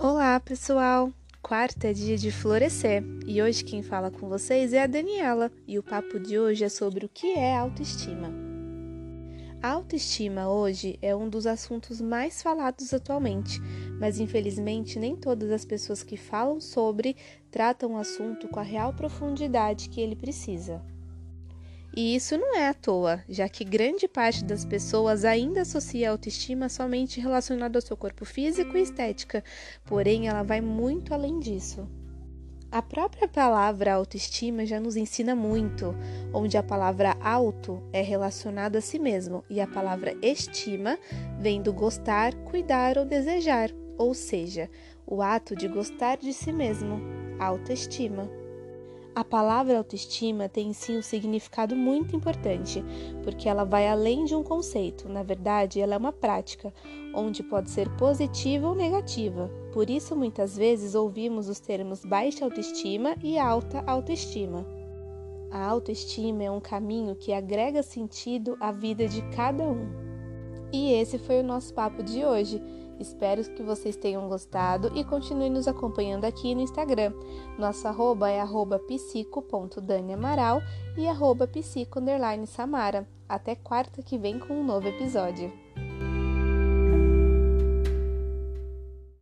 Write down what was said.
Olá, pessoal! Quarta é dia de florescer e hoje quem fala com vocês é a Daniela e o papo de hoje é sobre o que é autoestima. A autoestima hoje é um dos assuntos mais falados atualmente, mas infelizmente nem todas as pessoas que falam sobre tratam o assunto com a real profundidade que ele precisa. E isso não é à toa, já que grande parte das pessoas ainda associa a autoestima somente relacionada ao seu corpo físico e estética, porém ela vai muito além disso. A própria palavra autoestima já nos ensina muito, onde a palavra auto é relacionada a si mesmo e a palavra estima vem do gostar, cuidar ou desejar, ou seja, o ato de gostar de si mesmo, autoestima. A palavra autoestima tem sim um significado muito importante, porque ela vai além de um conceito, na verdade, ela é uma prática, onde pode ser positiva ou negativa. Por isso, muitas vezes ouvimos os termos baixa autoestima e alta autoestima. A autoestima é um caminho que agrega sentido à vida de cada um. E esse foi o nosso papo de hoje. Espero que vocês tenham gostado e continuem nos acompanhando aqui no Instagram. Nosso arroba é arroba psico.daniamaral e arroba psico_samara. Até quarta que vem com um novo episódio.